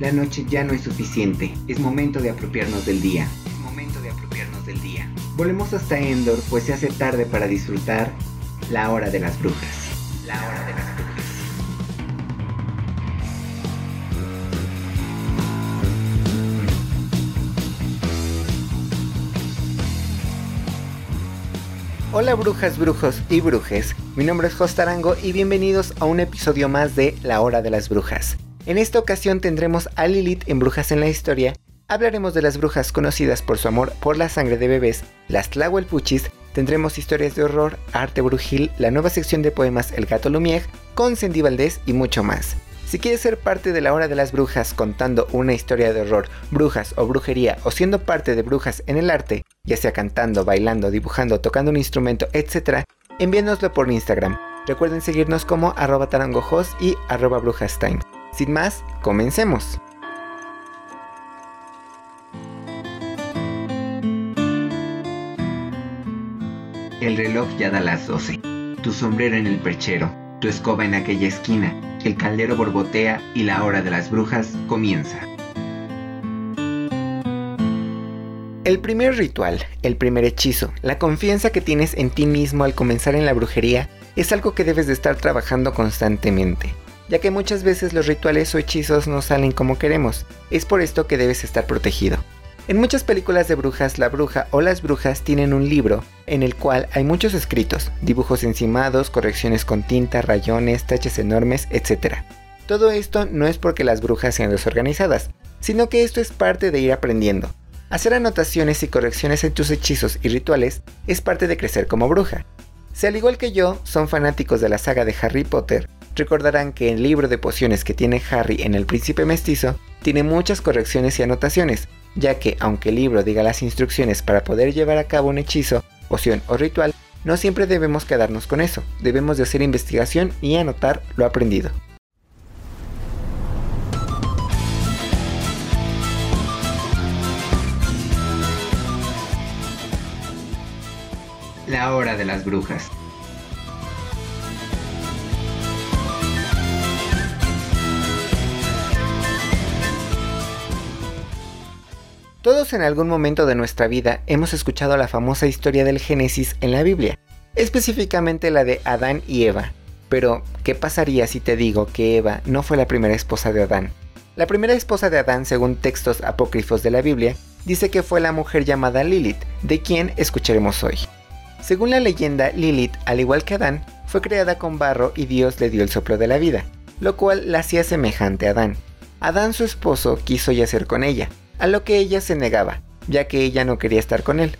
La noche ya no es suficiente, es momento de apropiarnos del día. Es momento de apropiarnos del día. Volvemos hasta Endor, pues se hace tarde para disfrutar la hora de las brujas. La hora de las brujas. Hola brujas, brujos y brujes, mi nombre es Jostarango y bienvenidos a un episodio más de La Hora de las Brujas. En esta ocasión tendremos a Lilith en Brujas en la Historia. Hablaremos de las brujas conocidas por su amor por la sangre de bebés, las Tlahuelpuchis. Tendremos historias de horror, arte brujil, la nueva sección de poemas El Gato Lumière, con Cindy Valdés y mucho más. Si quieres ser parte de la hora de las brujas contando una historia de horror, brujas o brujería o siendo parte de brujas en el arte, ya sea cantando, bailando, dibujando, tocando un instrumento, etc., envíanoslo por Instagram. Recuerden seguirnos como arroba tarangojos y arroba brujastime. Sin más, comencemos. El reloj ya da las 12. Tu sombrero en el perchero, tu escoba en aquella esquina, el caldero borbotea y la hora de las brujas comienza. El primer ritual, el primer hechizo, la confianza que tienes en ti mismo al comenzar en la brujería es algo que debes de estar trabajando constantemente ya que muchas veces los rituales o hechizos no salen como queremos. Es por esto que debes estar protegido. En muchas películas de brujas, la bruja o las brujas tienen un libro en el cual hay muchos escritos, dibujos encimados, correcciones con tinta, rayones, taches enormes, etc. Todo esto no es porque las brujas sean desorganizadas, sino que esto es parte de ir aprendiendo. Hacer anotaciones y correcciones en tus hechizos y rituales es parte de crecer como bruja. Si al igual que yo son fanáticos de la saga de Harry Potter, recordarán que el libro de pociones que tiene Harry en El Príncipe Mestizo tiene muchas correcciones y anotaciones, ya que aunque el libro diga las instrucciones para poder llevar a cabo un hechizo, poción o ritual, no siempre debemos quedarnos con eso, debemos de hacer investigación y anotar lo aprendido. La hora de las brujas. Todos en algún momento de nuestra vida hemos escuchado la famosa historia del Génesis en la Biblia, específicamente la de Adán y Eva. Pero, ¿qué pasaría si te digo que Eva no fue la primera esposa de Adán? La primera esposa de Adán, según textos apócrifos de la Biblia, dice que fue la mujer llamada Lilith, de quien escucharemos hoy. Según la leyenda, Lilith, al igual que Adán, fue creada con barro y Dios le dio el soplo de la vida, lo cual la hacía semejante a Adán. Adán, su esposo, quiso yacer con ella, a lo que ella se negaba, ya que ella no quería estar con él.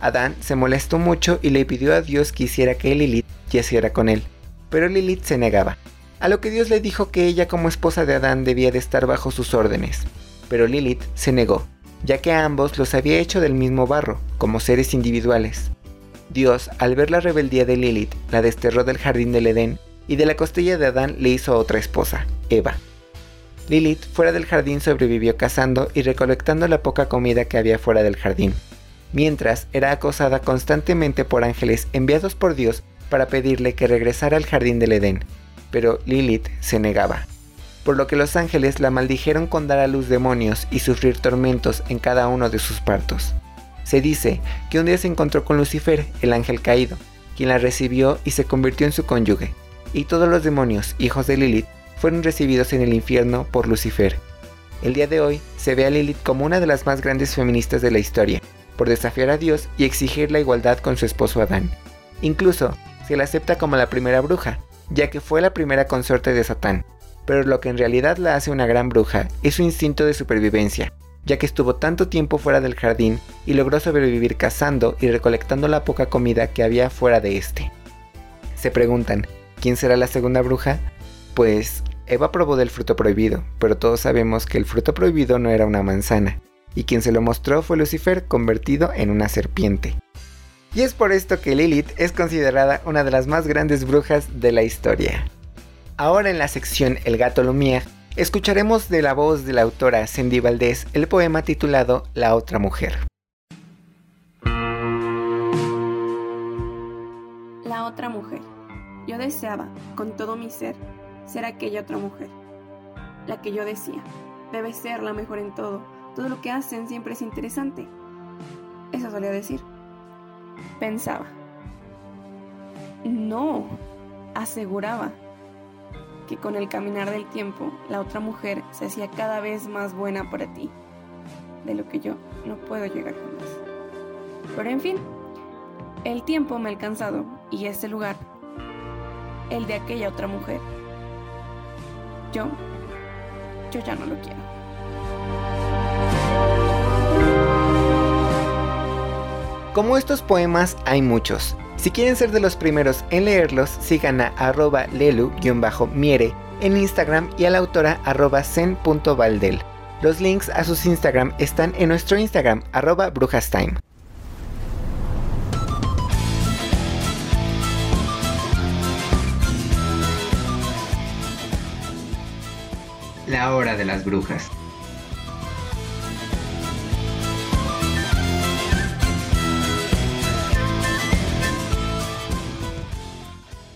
Adán se molestó mucho y le pidió a Dios que hiciera que Lilith yaciera con él, pero Lilith se negaba, a lo que Dios le dijo que ella como esposa de Adán debía de estar bajo sus órdenes, pero Lilith se negó, ya que a ambos los había hecho del mismo barro, como seres individuales. Dios, al ver la rebeldía de Lilith, la desterró del jardín del Edén y de la costilla de Adán le hizo otra esposa, Eva. Lilith fuera del jardín sobrevivió cazando y recolectando la poca comida que había fuera del jardín, mientras era acosada constantemente por ángeles enviados por Dios para pedirle que regresara al jardín del Edén, pero Lilith se negaba, por lo que los ángeles la maldijeron con dar a luz demonios y sufrir tormentos en cada uno de sus partos. Se dice que un día se encontró con Lucifer, el ángel caído, quien la recibió y se convirtió en su cónyuge, y todos los demonios, hijos de Lilith, fueron recibidos en el infierno por Lucifer. El día de hoy se ve a Lilith como una de las más grandes feministas de la historia, por desafiar a Dios y exigir la igualdad con su esposo Adán. Incluso se la acepta como la primera bruja, ya que fue la primera consorte de Satán, pero lo que en realidad la hace una gran bruja es su instinto de supervivencia, ya que estuvo tanto tiempo fuera del jardín y logró sobrevivir cazando y recolectando la poca comida que había fuera de este. Se preguntan, ¿quién será la segunda bruja? Pues Eva probó del fruto prohibido, pero todos sabemos que el fruto prohibido no era una manzana, y quien se lo mostró fue Lucifer convertido en una serpiente. Y es por esto que Lilith es considerada una de las más grandes brujas de la historia. Ahora en la sección El gato Lumière, escucharemos de la voz de la autora Cindy Valdés el poema titulado La otra mujer. La otra mujer. Yo deseaba, con todo mi ser, ser aquella otra mujer, la que yo decía, debe ser la mejor en todo. Todo lo que hacen siempre es interesante. Eso solía decir. Pensaba. No, aseguraba que con el caminar del tiempo la otra mujer se hacía cada vez más buena para ti, de lo que yo no puedo llegar jamás. Pero en fin, el tiempo me ha alcanzado y este lugar, el de aquella otra mujer, yo, yo ya no lo quiero. Como estos poemas hay muchos. Si quieren ser de los primeros en leerlos, sigan a arroba lelu-miere en Instagram y a la autora arroba. Los links a sus Instagram están en nuestro Instagram arroba brujastime. La hora de las brujas.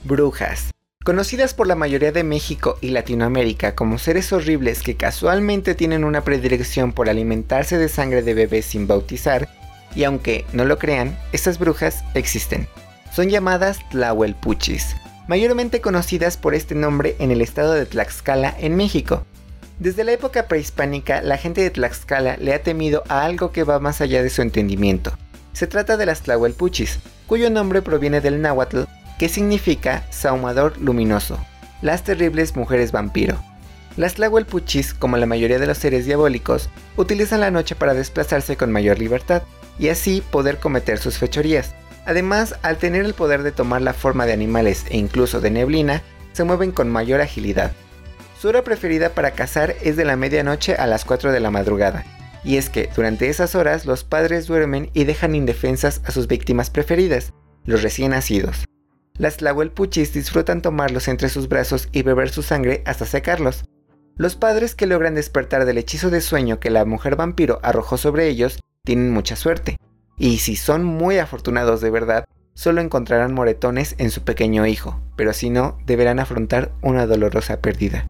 Brujas. Conocidas por la mayoría de México y Latinoamérica como seres horribles que casualmente tienen una predilección por alimentarse de sangre de bebés sin bautizar, y aunque no lo crean, estas brujas existen. Son llamadas Tlahuelpuchis, mayormente conocidas por este nombre en el estado de Tlaxcala, en México. Desde la época prehispánica, la gente de Tlaxcala le ha temido a algo que va más allá de su entendimiento. Se trata de las Tlahuelpuchis, cuyo nombre proviene del náhuatl que significa saumador luminoso, las terribles mujeres vampiro. Las Tlahuelpuchis, como la mayoría de los seres diabólicos, utilizan la noche para desplazarse con mayor libertad y así poder cometer sus fechorías. Además, al tener el poder de tomar la forma de animales e incluso de neblina, se mueven con mayor agilidad. Hora preferida para cazar es de la medianoche a las 4 de la madrugada, y es que durante esas horas los padres duermen y dejan indefensas a sus víctimas preferidas, los recién nacidos. Las tlahuelpuchis disfrutan tomarlos entre sus brazos y beber su sangre hasta secarlos. Los padres que logran despertar del hechizo de sueño que la mujer vampiro arrojó sobre ellos tienen mucha suerte, y si son muy afortunados de verdad, solo encontrarán moretones en su pequeño hijo, pero si no, deberán afrontar una dolorosa pérdida.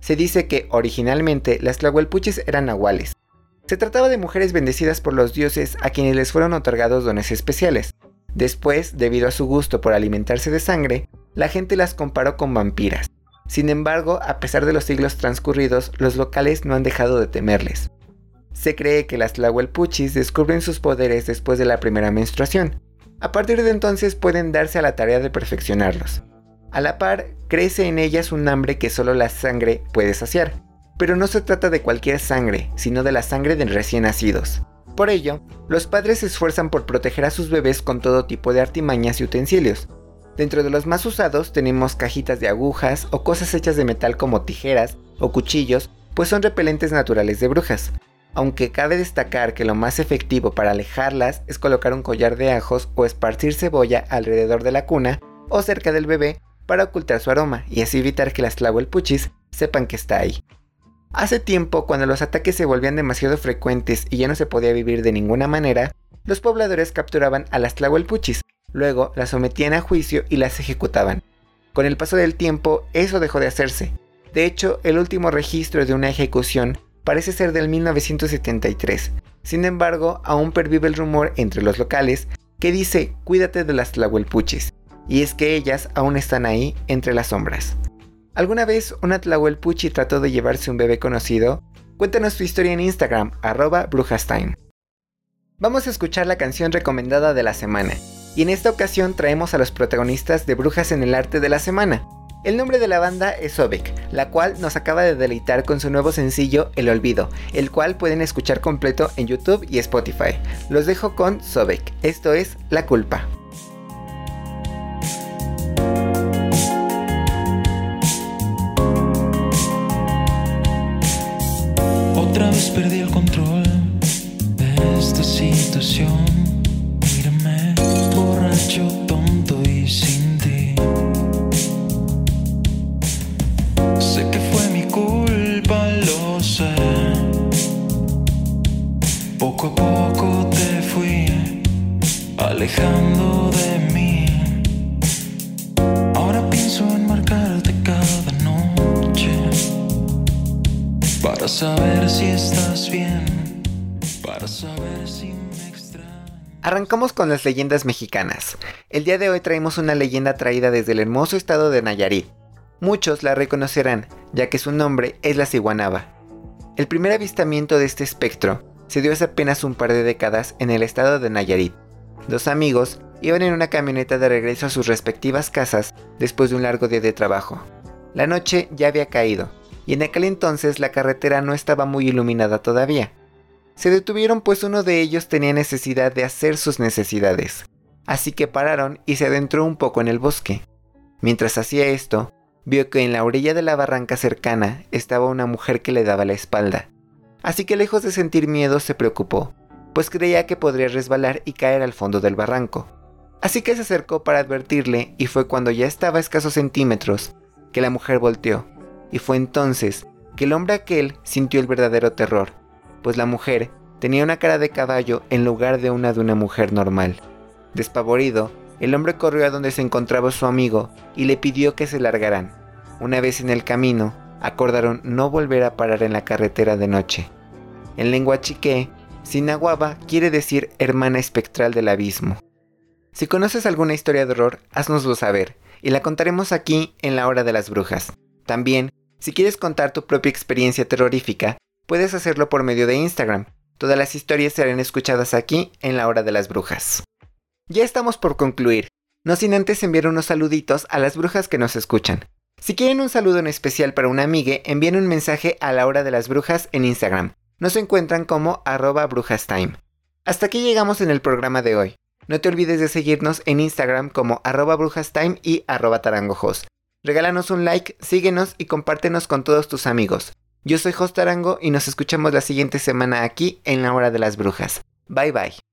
Se dice que originalmente las tlahuelpuchis eran nahuales. Se trataba de mujeres bendecidas por los dioses a quienes les fueron otorgados dones especiales, Después, debido a su gusto por alimentarse de sangre, la gente las comparó con vampiras. Sin embargo, a pesar de los siglos transcurridos, los locales no han dejado de temerles. Se cree que las Tlahuelpuchis descubren sus poderes después de la primera menstruación. A partir de entonces pueden darse a la tarea de perfeccionarlos. A la par, crece en ellas un hambre que solo la sangre puede saciar. Pero no se trata de cualquier sangre, sino de la sangre de recién nacidos. Por ello, los padres se esfuerzan por proteger a sus bebés con todo tipo de artimañas y utensilios. Dentro de los más usados tenemos cajitas de agujas o cosas hechas de metal como tijeras o cuchillos, pues son repelentes naturales de brujas. Aunque cabe destacar que lo más efectivo para alejarlas es colocar un collar de ajos o esparcir cebolla alrededor de la cuna o cerca del bebé para ocultar su aroma y así evitar que las tlahuelpuchis sepan que está ahí. Hace tiempo, cuando los ataques se volvían demasiado frecuentes y ya no se podía vivir de ninguna manera, los pobladores capturaban a las tlahuelpuchis, luego las sometían a juicio y las ejecutaban. Con el paso del tiempo, eso dejó de hacerse. De hecho, el último registro de una ejecución parece ser del 1973. Sin embargo, aún pervive el rumor entre los locales que dice cuídate de las tlahuelpuchis, y es que ellas aún están ahí entre las sombras. ¿Alguna vez una Tlahuelpuchi trató de llevarse un bebé conocido? Cuéntanos tu historia en Instagram, arroba brujastime. Vamos a escuchar la canción recomendada de la semana, y en esta ocasión traemos a los protagonistas de Brujas en el Arte de la Semana. El nombre de la banda es Sobek, la cual nos acaba de deleitar con su nuevo sencillo El Olvido, el cual pueden escuchar completo en YouTube y Spotify. Los dejo con Sobek, esto es La Culpa. Perdí el control de esta situación. Mírame, borracho, tonto y sin ti. Sé que fue mi culpa, lo sé. Poco a poco te fui alejando de para saber si estás bien, para saber si me extrañas. Arrancamos con las leyendas mexicanas. El día de hoy traemos una leyenda traída desde el hermoso estado de Nayarit. Muchos la reconocerán, ya que su nombre es la ciguanaba. El primer avistamiento de este espectro se dio hace apenas un par de décadas en el estado de Nayarit. Dos amigos iban en una camioneta de regreso a sus respectivas casas después de un largo día de trabajo. La noche ya había caído, y en aquel entonces la carretera no estaba muy iluminada todavía. Se detuvieron pues uno de ellos tenía necesidad de hacer sus necesidades, así que pararon y se adentró un poco en el bosque. Mientras hacía esto, vio que en la orilla de la barranca cercana estaba una mujer que le daba la espalda. Así que lejos de sentir miedo se preocupó, pues creía que podría resbalar y caer al fondo del barranco. Así que se acercó para advertirle y fue cuando ya estaba a escasos centímetros que la mujer volteó, y fue entonces que el hombre aquel sintió el verdadero terror, pues la mujer tenía una cara de caballo en lugar de una de una mujer normal. Despavorido, el hombre corrió a donde se encontraba su amigo y le pidió que se largaran. Una vez en el camino, acordaron no volver a parar en la carretera de noche. En lengua chiqué, Sinaguaba quiere decir hermana espectral del abismo. Si conoces alguna historia de horror, haznoslo saber, y la contaremos aquí en la hora de las brujas. También, si quieres contar tu propia experiencia terrorífica, puedes hacerlo por medio de Instagram. Todas las historias serán escuchadas aquí en la hora de las brujas. Ya estamos por concluir, no sin antes enviar unos saluditos a las brujas que nos escuchan. Si quieren un saludo en especial para una amiga, envíen un mensaje a la hora de las brujas en Instagram. Nos encuentran como arroba brujastime. Hasta aquí llegamos en el programa de hoy. No te olvides de seguirnos en Instagram como arroba brujastime y arroba tarangojos. Regálanos un like, síguenos y compártenos con todos tus amigos. Yo soy Jos Tarango y nos escuchamos la siguiente semana aquí en la hora de las brujas. Bye bye.